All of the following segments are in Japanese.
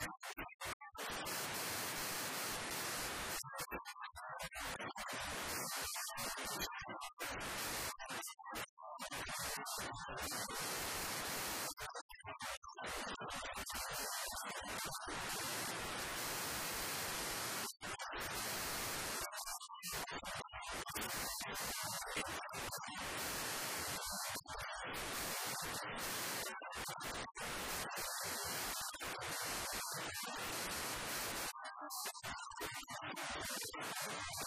you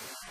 you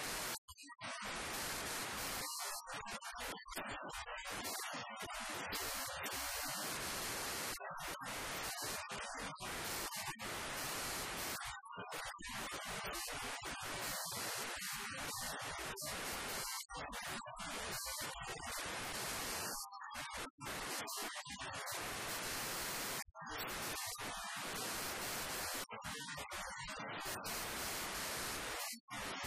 you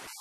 you